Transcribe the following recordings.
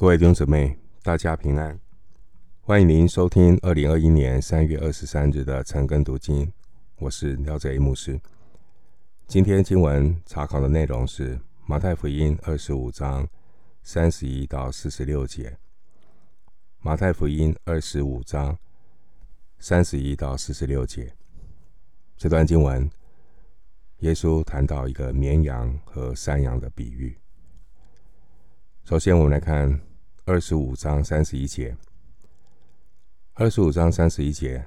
各位弟兄姊妹，大家平安！欢迎您收听二零二一年三月二十三日的晨更读经，我是廖哲一牧师。今天经文查考的内容是马太福音二十五章三十一到四十六节。马太福音二十五章三十一到四十六节，这段经文，耶稣谈到一个绵羊和山羊的比喻。首先，我们来看。二十五章三十一节，二十五章三十一节，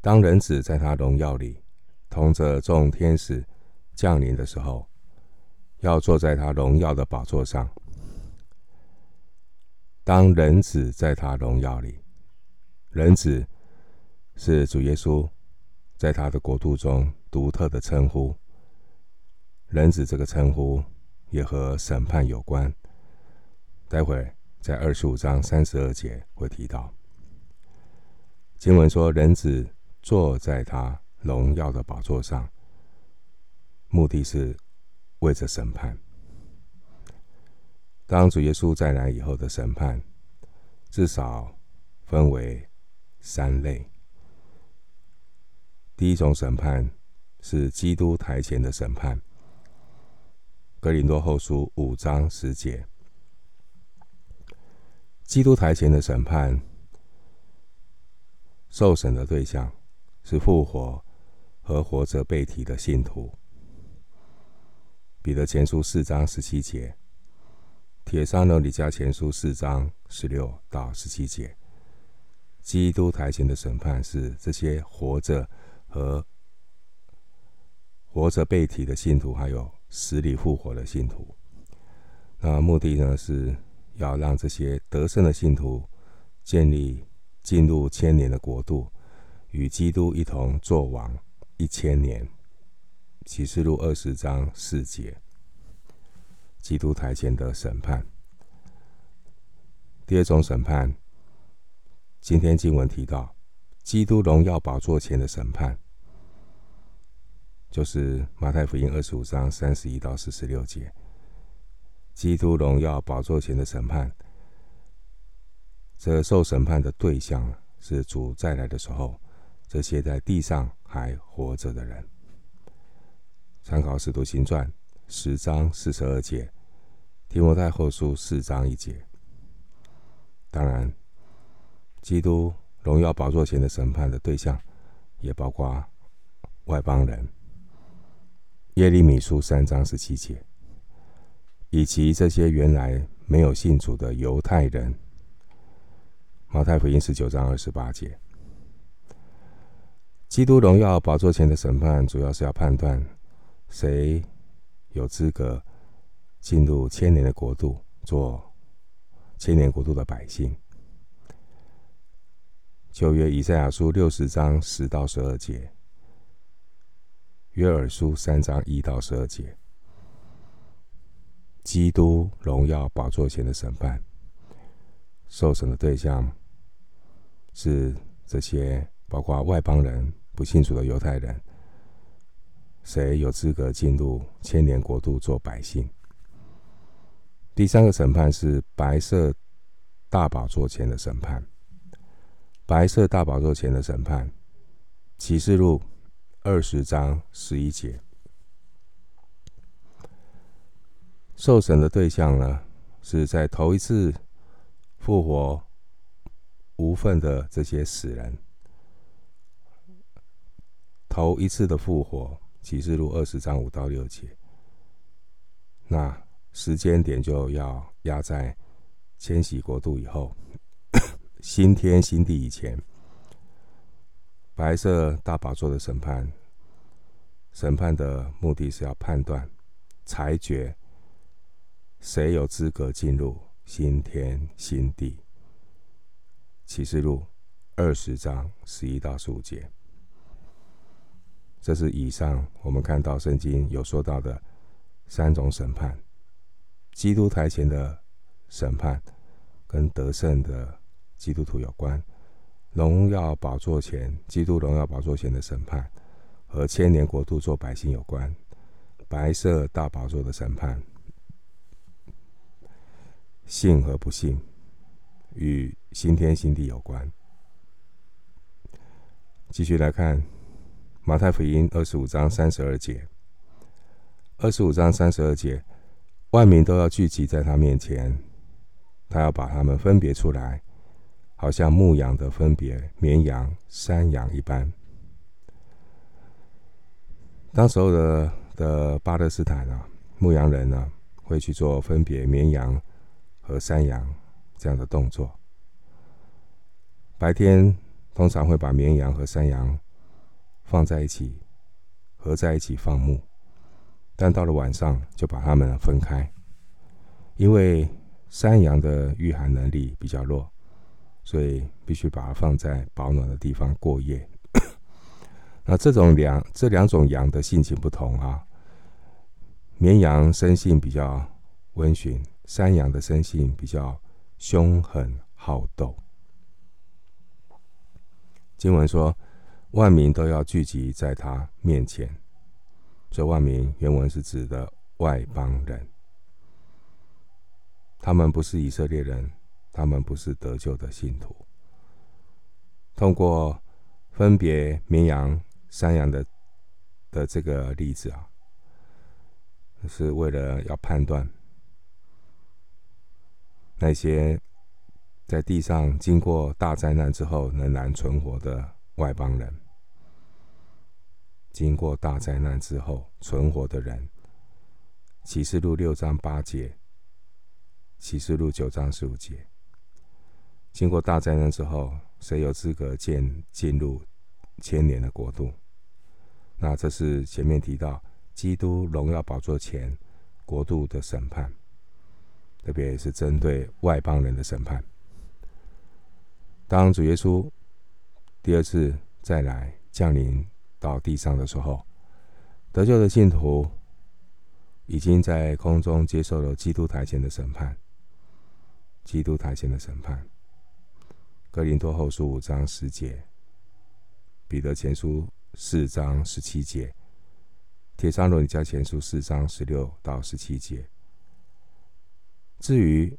当人子在他荣耀里，同着众天使降临的时候，要坐在他荣耀的宝座上。当人子在他荣耀里，人子是主耶稣在他的国度中独特的称呼。人子这个称呼也和审判有关。待会。在二十五章三十二节会提到，经文说：“人子坐在他荣耀的宝座上，目的是为着审判。当主耶稣再来以后的审判，至少分为三类。第一种审判是基督台前的审判，格林多后书五章十节。”基督台前的审判，受审的对象是复活和活着被提的信徒。彼得前书四章十七节，帖撒罗里加前书四章十六到十七节。基督台前的审判是这些活着和活着被提的信徒，还有死里复活的信徒。那目的呢是。要让这些得胜的信徒建立进入千年的国度，与基督一同作王一千年。启示录二十章四节，基督台前的审判。第二种审判，今天经文提到，基督荣耀宝座前的审判，就是马太福音二十五章三十一到四十六节。基督荣耀宝座前的审判，这受审判的对象是主再来的时候，这些在地上还活着的人。参考《使徒行传》十章四十二节，《提摩太后书》四章一节。当然，基督荣耀宝座前的审判的对象，也包括外邦人，《耶利米书》三章十七节。以及这些原来没有信主的犹太人，《马太福音》十九章二十八节，基督荣耀宝座前的审判，主要是要判断谁有资格进入千年的国度，做千年国度的百姓。旧约以赛亚书六十章十到十二节，约珥书三章一到十二节。基督荣耀宝座前的审判，受审的对象是这些包括外邦人、不信主的犹太人。谁有资格进入千年国度做百姓？第三个审判是白色大宝座前的审判。白色大宝座前的审判，启示录二十章十一节。受审的对象呢，是在头一次复活无份的这些死人。头一次的复活，启示录二十章五到六节。那时间点就要压在千禧国度以后，新天新地以前。白色大宝座的审判，审判的目的是要判断、裁决。谁有资格进入新天新地？启示录二十章十一到十五节，这是以上我们看到圣经有说到的三种审判：基督台前的审判，跟得胜的基督徒有关；荣耀宝座前，基督荣耀宝座前的审判，和千年国度做百姓有关；白色大宝座的审判。信和不信，与新天新地有关。继续来看马太福音二十五章三十二节。二十五章三十二节，万民都要聚集在他面前，他要把他们分别出来，好像牧羊的分别绵羊、山羊一般。当时候的的巴勒斯坦啊，牧羊人呢，会去做分别绵羊和山羊这样的动作。白天通常会把绵羊和山羊放在一起，合在一起放牧，但到了晚上就把它们分开，因为山羊的御寒能力比较弱，所以必须把它放在保暖的地方过夜。那这种两这两种羊的性情不同啊，绵羊生性比较温驯，山羊的生性比较凶狠好斗。经文说，万民都要聚集在他面前。这万民原文是指的外邦人，他们不是以色列人，他们不是得救的信徒。通过分别绵羊。山羊的的这个例子啊，是为了要判断那些在地上经过大灾难之后仍然存活的外邦人。经过大灾难之后存活的人，启示录六章八节，启示录九章十五节。经过大灾难之后，谁有资格进进入千年的国度？那这是前面提到基督荣耀宝座前国度的审判，特别是针对外邦人的审判。当主耶稣第二次再来降临到地上的时候，得救的信徒已经在空中接受了基督台前的审判。基督台前的审判，格林多后书五章十节，彼得前书。四章十七节，帖撒罗尼迦前书四章十六到十七节。至于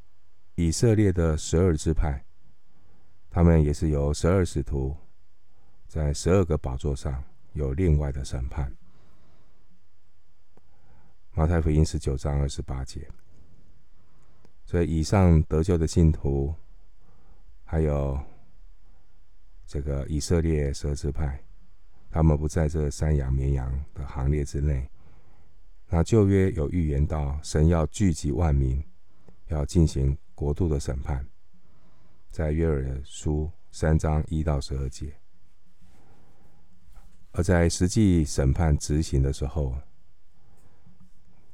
以色列的十二支派，他们也是由十二使徒在十二个宝座上有另外的审判。马太福音十九章二十八节。所以以上得救的信徒，还有这个以色列十二支派。他们不在这山羊、绵羊的行列之内。那旧约有预言到，神要聚集万民，要进行国度的审判，在约珥书三章一到十二节。而在实际审判执行的时候，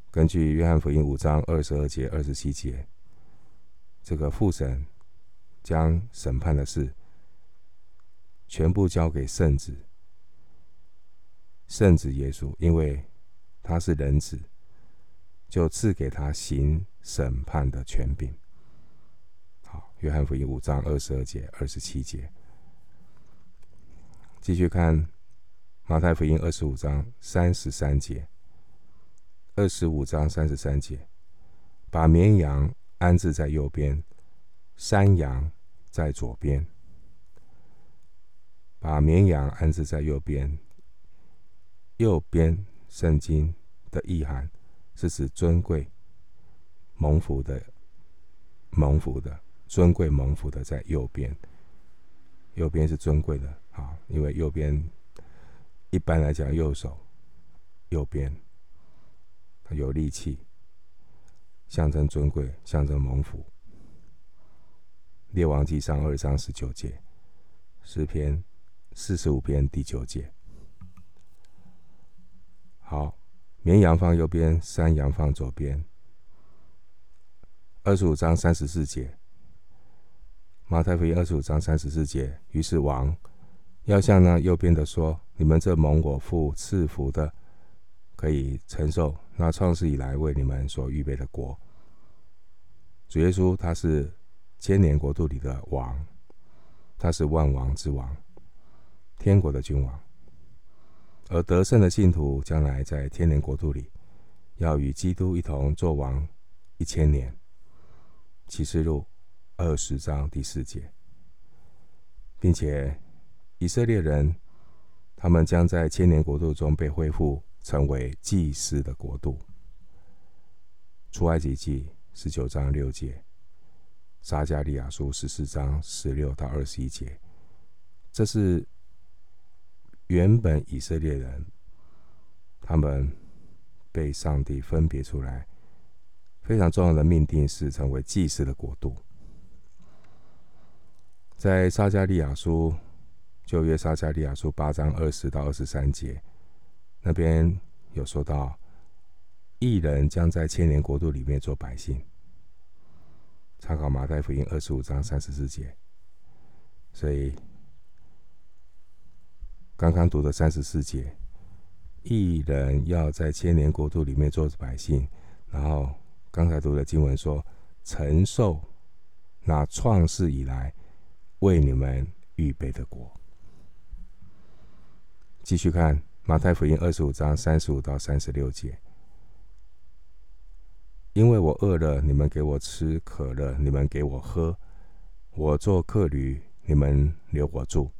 根据约翰福音五章二十二节、二十七节，这个父神将审判的事全部交给圣子。圣子耶稣，因为他是人子，就赐给他行审判的权柄。好，约翰福音五章二十二节、二十七节。继续看马太福音二十五章三十三节。二十五章三十三节，把绵羊安置在右边，山羊在左边。把绵羊安置在右边。右边圣经的意涵是指尊贵、蒙福的、蒙福的、尊贵、蒙福的在右边。右边是尊贵的啊，因为右边一般来讲，右手右边它有力气，象征尊贵，象征蒙福。列王纪上二章十九节，诗篇四十五篇第九节。好，绵羊放右边，山羊放左边。二十五章三十四节，马太福音二十五章三十四节。于是王要向那右边的说：“你们这蒙我父赐福的，可以承受那创世以来为你们所预备的国。”主耶稣他是千年国度里的王，他是万王之王，天国的君王。而得胜的信徒将来在天年国度里，要与基督一同作王一千年。启示录二十章第四节，并且以色列人，他们将在千年国度中被恢复，成为祭司的国度。出埃及记十九章六节，撒迦利亚书十四章十六到二十一节，这是原本以色列人，他们被上帝分别出来，非常重要的命定是成为祭司的国度。在撒迦利亚书，旧约撒迦利亚书八章二十到二十三节，那边有说到，一人将在千年国度里面做百姓。参考马太福音二十五章三十四节。所以刚刚读的三十四节，一人要在千年国度里面做百姓，然后刚才读的经文说，承受那创世以来为你们预备的国。继续看马太福音二十五章三十五到三十六节。因为我饿了，你们给我吃；渴了，你们给我喝；我做客旅，你们留我住；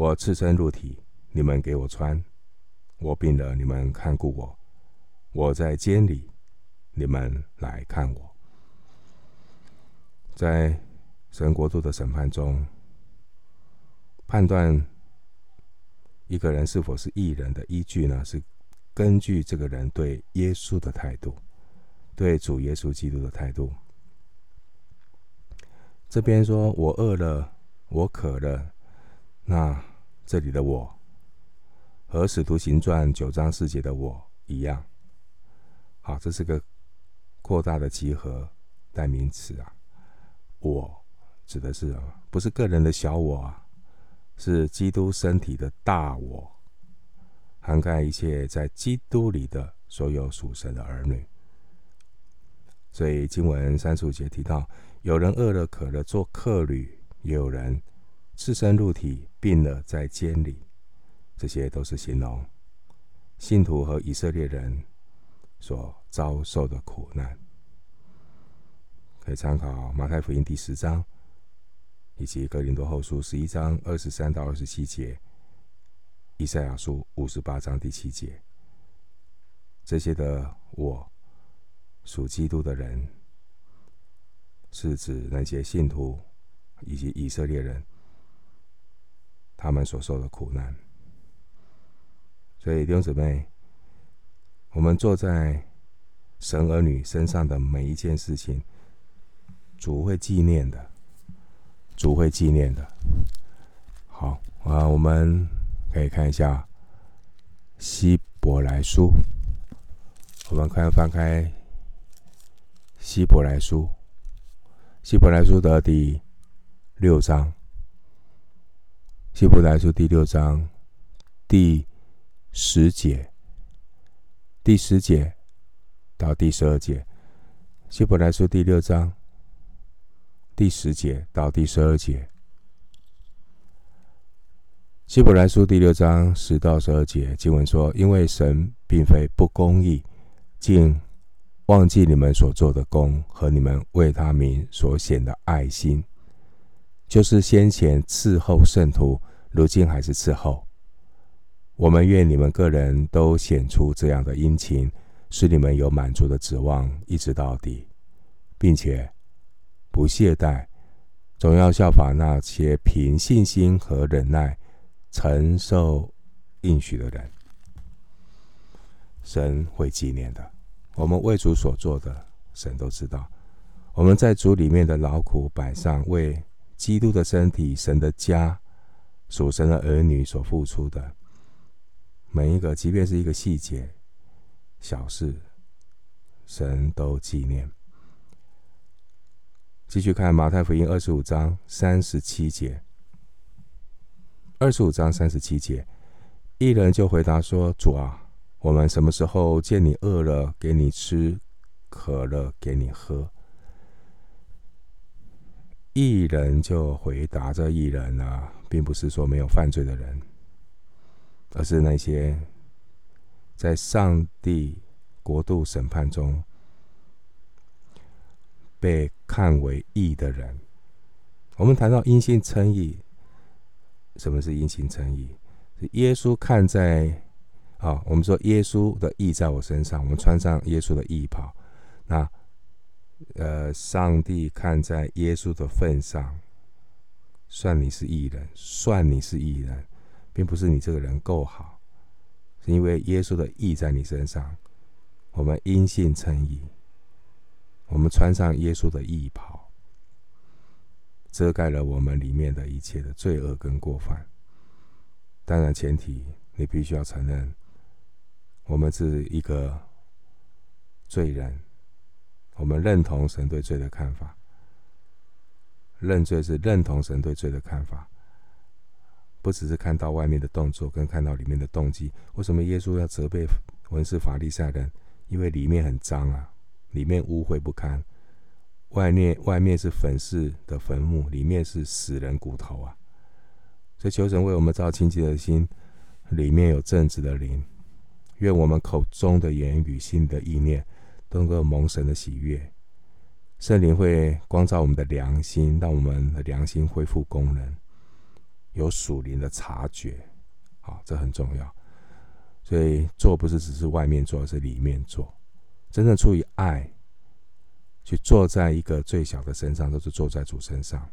我赤身露体，你们给我穿；我病了，你们看顾我；我在监里，你们来看我。在神国度的审判中，判断。一个人是否是义人的依据呢？是根据这个人对耶稣的态度，对主耶稣基督的态度。这边说我饿了，我渴了，那这里的我和使徒行传九章四节的我一样。好，这是个扩大的集合代名词啊。我指的是不是个人的小我啊？是基督身体的大我，涵盖一切在基督里的所有属神的儿女。所以经文三十五节提到，有人饿了渴了做客旅，也有人赤身露体病了在监里，这些都是形容信徒和以色列人所遭受的苦难。可以参考马太福音第十章。以及哥林多后书十一章二十三到二十七节，以赛亚书五十八章第七节，这些的我属基督的人，是指那些信徒以及以色列人，他们所受的苦难。所以弟兄姊妹，我们坐在神儿女身上的每一件事情，主会纪念的。主会纪念的。好啊，我们可以看一下希伯来书。我们快要翻开希伯来书，希伯来书的第六章。希伯来书第六章第十节，第十节到第十二节。希伯来书第六章。第十节到第十二节，希伯来书第六章十到十二节经文说：“因为神并非不公义，竟忘记你们所做的工和你们为他名所显的爱心，就是先前伺候圣徒，如今还是伺候。我们愿你们个人都显出这样的殷勤，使你们有满足的指望，一直到底，并且。”不懈怠，总要效法那些凭信心和忍耐承受应许的人。神会纪念的。我们为主所做的，神都知道。我们在主里面的劳苦摆上，为基督的身体、神的家、属神的儿女所付出的每一个，即便是一个细节、小事，神都纪念。继续看马太福音二十五章三十七节。二十五章三十七节，一人就回答说：“主啊，我们什么时候见你饿了，给你吃；渴了，给你喝？”义人就回答这义人啊，并不是说没有犯罪的人，而是那些在上帝国度审判中。被看为义的人。我们谈到因信称义，什么是因信称义？是耶稣看在啊、我们说耶稣的义在我身上，我们穿上耶稣的义袍。那呃，上帝看在耶稣的份上，算你是义人，算你是义人，并不是你这个人够好，是因为耶稣的义在你身上，我们因信称义，我们穿上耶稣的义袍，遮盖了我们里面的一切的罪恶跟过犯。当然，前提你必须要承认，我们是一个罪人。我们认同神对罪的看法，认罪是认同神对罪的看法，不只是看到外面的动作，更看到里面的动机。为什么耶稣要责备文士法利赛人？因为里面很脏啊，里面污秽不堪，外面外面是粉饰的坟墓，里面是死人骨头啊！所以求神为我们造清洁的心，里面有正直的灵。愿我们口中的言语、心的意念。都能够蒙神的喜悦，圣灵会光照我们的良心，让我们的良心恢复功能，有属灵的察觉，好，这很重要。所以做不是只是外面做，而是里面做，真正出于爱，去做在一个最小的身上，都是做在主身上。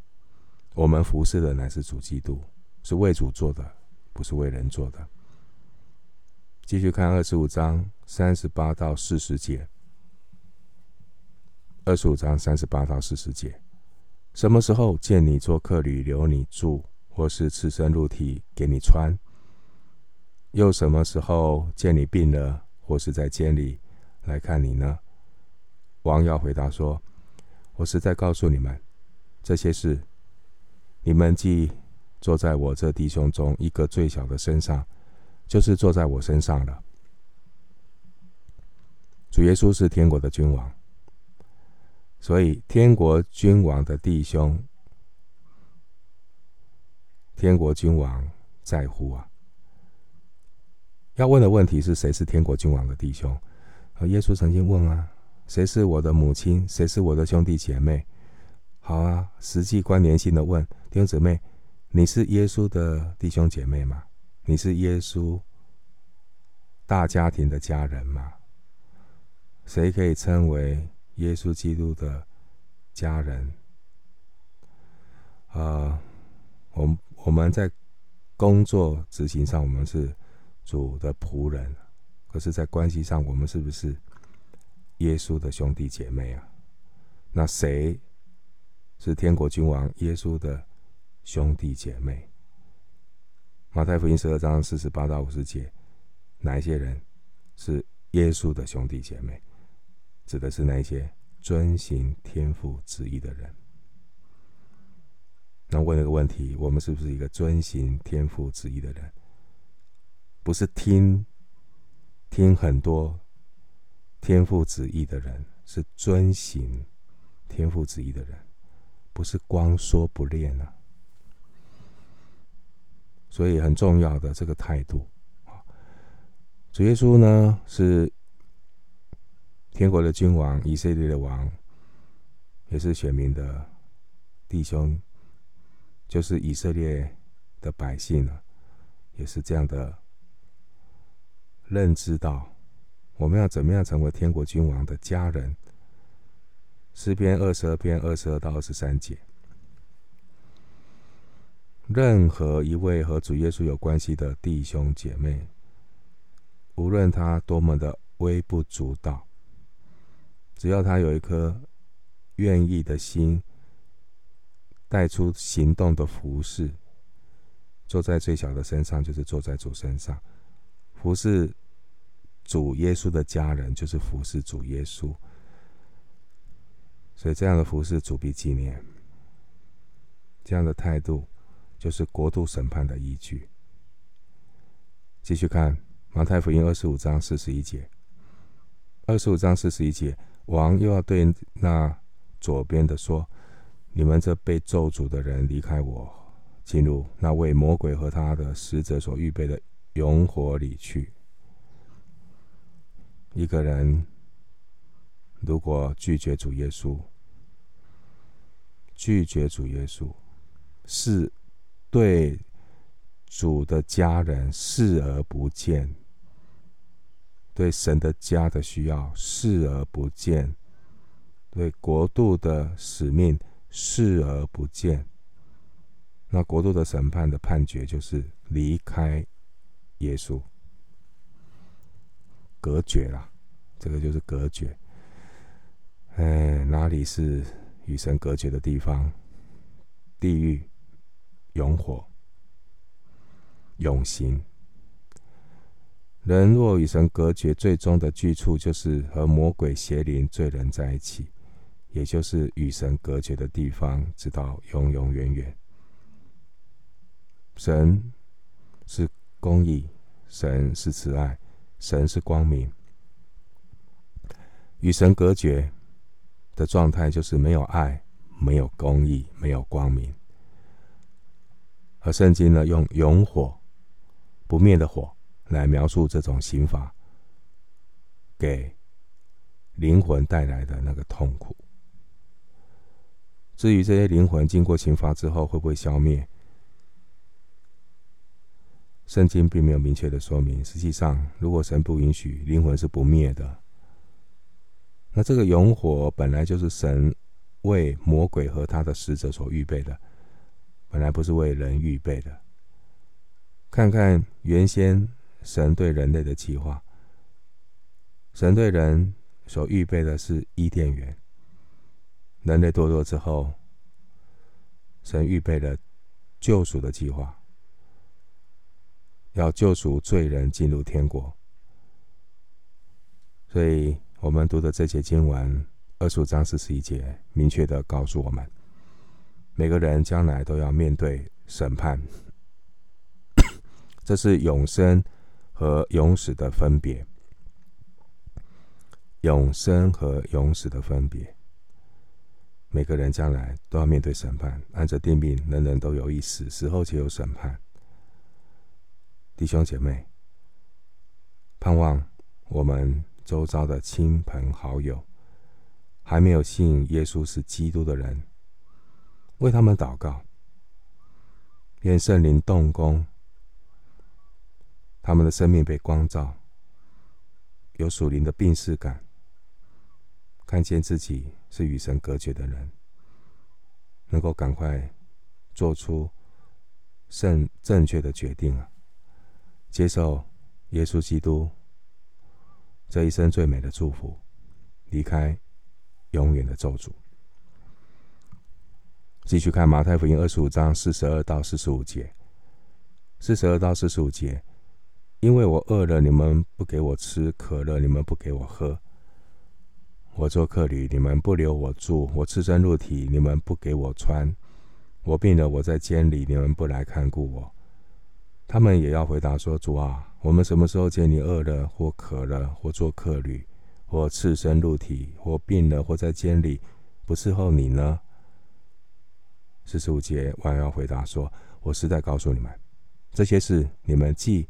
我们服侍的乃是主基督，是为主做的，不是为人做的。继续看二十五章三十八到四十节。二十五章三十八到四十节，什么时候见你做客旅，留你住，或是赤身露体给你穿？又什么时候见你病了，或是在监里来看你呢？王要回答说：“我是在告诉你们，这些事，你们既做在我这弟兄中一个最小的身上，就是坐在我身上了。”主耶稣是天国的君王。所以，天国君王的弟兄，天国君王在乎啊。要问的问题是谁是天国君王的弟兄？啊，耶稣曾经问啊，谁是我的母亲？谁是我的兄弟姐妹？好啊，实际关联性的问弟兄姊妹，你是耶稣的弟兄姐妹吗？你是耶稣大家庭的家人吗？谁可以称为？耶稣基督的家人，啊、我我们在工作执行上，我们是主的仆人，可是，在关系上，我们是不是耶稣的兄弟姐妹啊？那谁是天国君王耶稣的兄弟姐妹？马太福音十二章四十八到五十节，哪一些人是耶稣的兄弟姐妹？指的是那些遵行天父旨意的人。那问了个问题：我们是不是一个遵行天父旨意的人？不是听听很多天父旨意的人，是遵行天父旨意的人，不是光说不练啊。所以很重要的这个态度啊，主耶稣呢是。天国的君王，以色列的王，也是选民的弟兄，就是以色列的百姓了，也是这样的认知到，我们要怎么样成为天国君王的家人。诗篇二十二篇二十二到二十三节，任何一位和主耶稣有关系的弟兄姐妹，无论他多么的微不足道。只要他有一颗愿意的心，带出行动的服侍，坐在最小的身上，就是坐在主身上；服侍主耶稣的家人，就是服侍主耶稣。所以，这样的服侍主必纪念，这样的态度就是国度审判的依据。继续看马太福音二十五章四十一节，二十五章四十一节。王又要对那左边的说：“你们这被咒诅的人，离开我，进入那为魔鬼和他的使者所预备的永火里去。”一个人如果拒绝主耶稣，拒绝主耶稣，是对主的家人视而不见，对神的家的需要视而不见，对国度的使命视而不见。那国度的审判的判决就是离开耶稣，隔绝了，这个就是隔绝。哎，哪里是与神隔绝的地方？地狱、永火、永刑。人若与神隔绝，最终的去处就是和魔鬼、邪灵、罪人在一起，也就是与神隔绝的地方，直到永永远远。神是公义，神是慈爱，神是光明。与神隔绝的状态就是没有爱，没有公义，没有光明。而圣经呢，用永火、不灭的火来描述这种刑罚给灵魂带来的那个痛苦。至于这些灵魂经过刑罚之后会不会消灭？圣经并没有明确的说明。实际上，如果神不允许，灵魂是不灭的。那这个永火本来就是神为魔鬼和他的使者所预备的，本来不是为人预备的。看看原先神对人类的计划，神对人所预备的是伊甸园。人类堕落之后，神预备了救赎的计划。要救赎罪人进入天国，所以我们读的这节经文二十五章四十一节，明确的告诉我们，每个人将来都要面对审判，这是永生和永死的分别。永生和永死的分别，每个人将来都要面对审判，按着定命，人人都有一死，死后且有审判。弟兄姐妹，盼望我们周遭的亲朋好友，还没有信耶稣是基督的人，为他们祷告，愿圣灵动工，他们的生命被光照，有属灵的病逝感，看见自己是与神隔绝的人，能够赶快做出正正确的决定啊！接受耶稣基督这一生最美的祝福，离开永远的咒诅。继续看马太福音二十五章四十二到四十五节，四十二到四十五节，因为我饿了，你们不给我吃；渴了，你们不给我喝；我做客旅，你们不留我住；我赤身露体，你们不给我穿；我病了，我在监里，你们不来看顾我。他们也要回答说：“主啊，我们什么时候见你饿了，或渴了，或做客旅，或赤身露体，或病了，或在监里，不伺候你呢？”四十五节，还要回答说：“我实在告诉你们，这些事你们既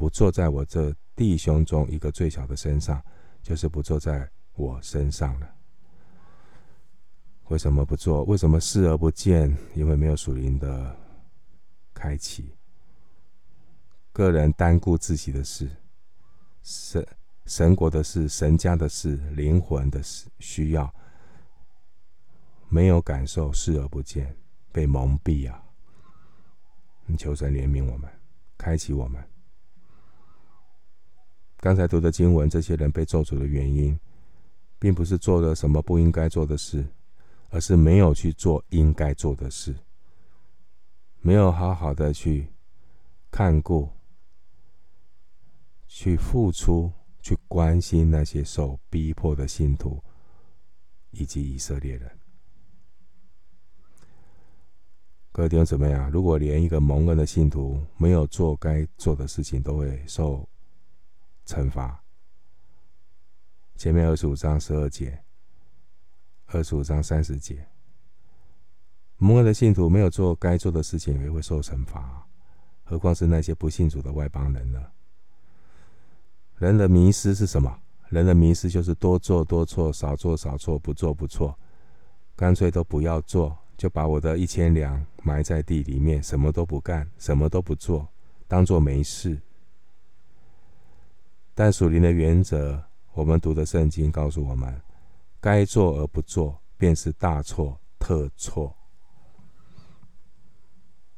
不坐在我这弟兄中一个最小的身上，就是不坐在我身上了。为什么不做？为什么视而不见？因为没有属灵的开启。”个人单顾自己的事，神神国的事、神家的事、灵魂的事需要，没有感受，视而不见，被蒙蔽啊！求神怜悯我们，开启我们。刚才读的经文，这些人被咒诅的原因，并不是做了什么不应该做的事，而是没有去做应该做的事，没有好好的去看顾。去付出，去关心那些受逼迫的信徒，以及以色列人。各位弟兄姊妹啊，如果连一个蒙恩的信徒没有做该做的事情，都会受惩罚。前面二十五章十二节，二十五章三十节，蒙恩的信徒没有做该做的事情，也会受惩罚，何况是那些不信主的外邦人呢？人的迷失是什么？人的迷失就是多做多错，少做少错，不做不错，干脆都不要做，就把我的一千两埋在地里面，什么都不干，什么都不做，当做没事。但属灵的原则，我们读的圣经告诉我们：该做而不做，便是大错特错。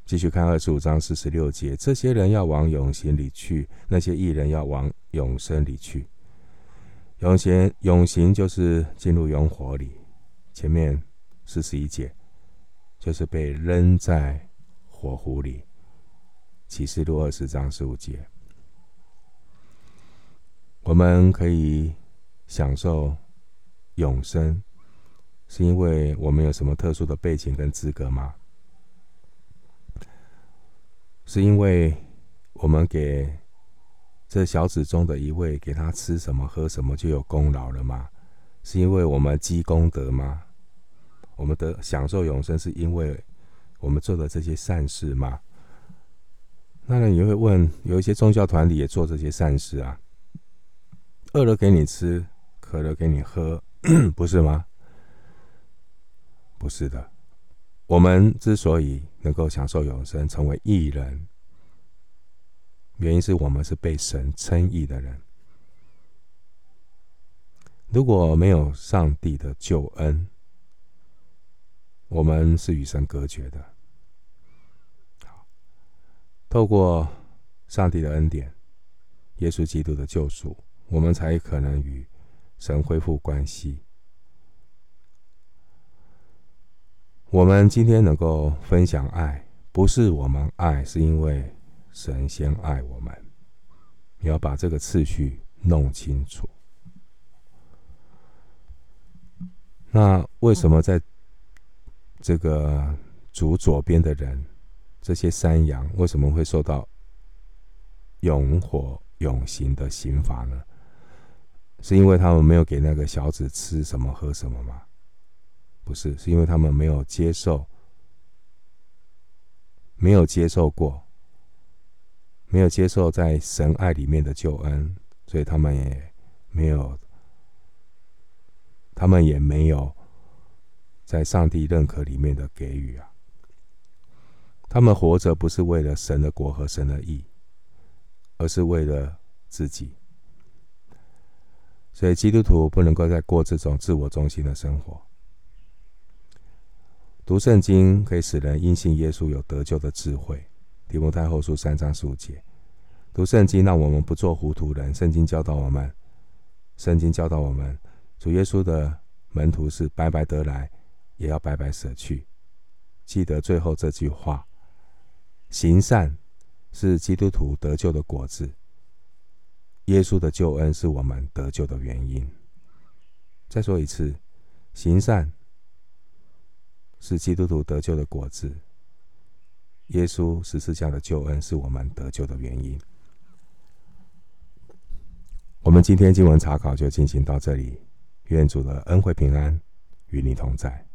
继续看二十五章四十六节，这些人要往永刑里去，那些义人要往永生里去。永刑，永刑就是进入永火里。前面四十一节就是被扔在火湖里。启示录二十章十五节，我们可以享受永生，是因为我们有什么特殊的背景跟资格吗？是因为我们给这小子中的一位给他吃什么喝什么就有功劳了吗？是因为我们积功德吗？我们的享受永生是因为我们做的这些善事吗？那你会问，有一些宗教团体也做这些善事啊？饿了给你吃，渴了给你喝，不是吗？不是的。我们之所以能够享受永生，成为义人，原因是我们是被神称义的人。如果没有上帝的救恩，我们是与神隔绝的。透过上帝的恩典，耶稣基督的救赎，我们才可能与神恢复关系。我们今天能够分享爱，不是我们爱，是因为神先爱我们。你要把这个次序弄清楚。那为什么在这个主左边的人，这些山羊为什么会受到永火永刑的刑罚呢？是因为他们没有给那个小子吃什么喝什么吗？不是，是因为他们没有接受，没有接受过，没有接受在神爱里面的救恩，所以他们也没有，他们也没有在上帝认可里面的给予啊。他们活着不是为了神的国和神的义，而是为了自己。所以基督徒不能够再过这种自我中心的生活。读圣经可以使人因信耶稣有得救的智慧。提摩太后书三章十五节。读圣经让我们不做糊涂人。圣经教导我们，圣经教导我们，主耶稣的门徒是白白得来，也要白白舍去。记得最后这句话：行善是基督徒得救的果子。耶稣的救恩是我们得救的原因。再说一次，行善。是基督徒得救的果子。耶稣十字架的救恩是我们得救的原因。我们今天经文查考就进行到这里，愿主的恩惠平安与你同在。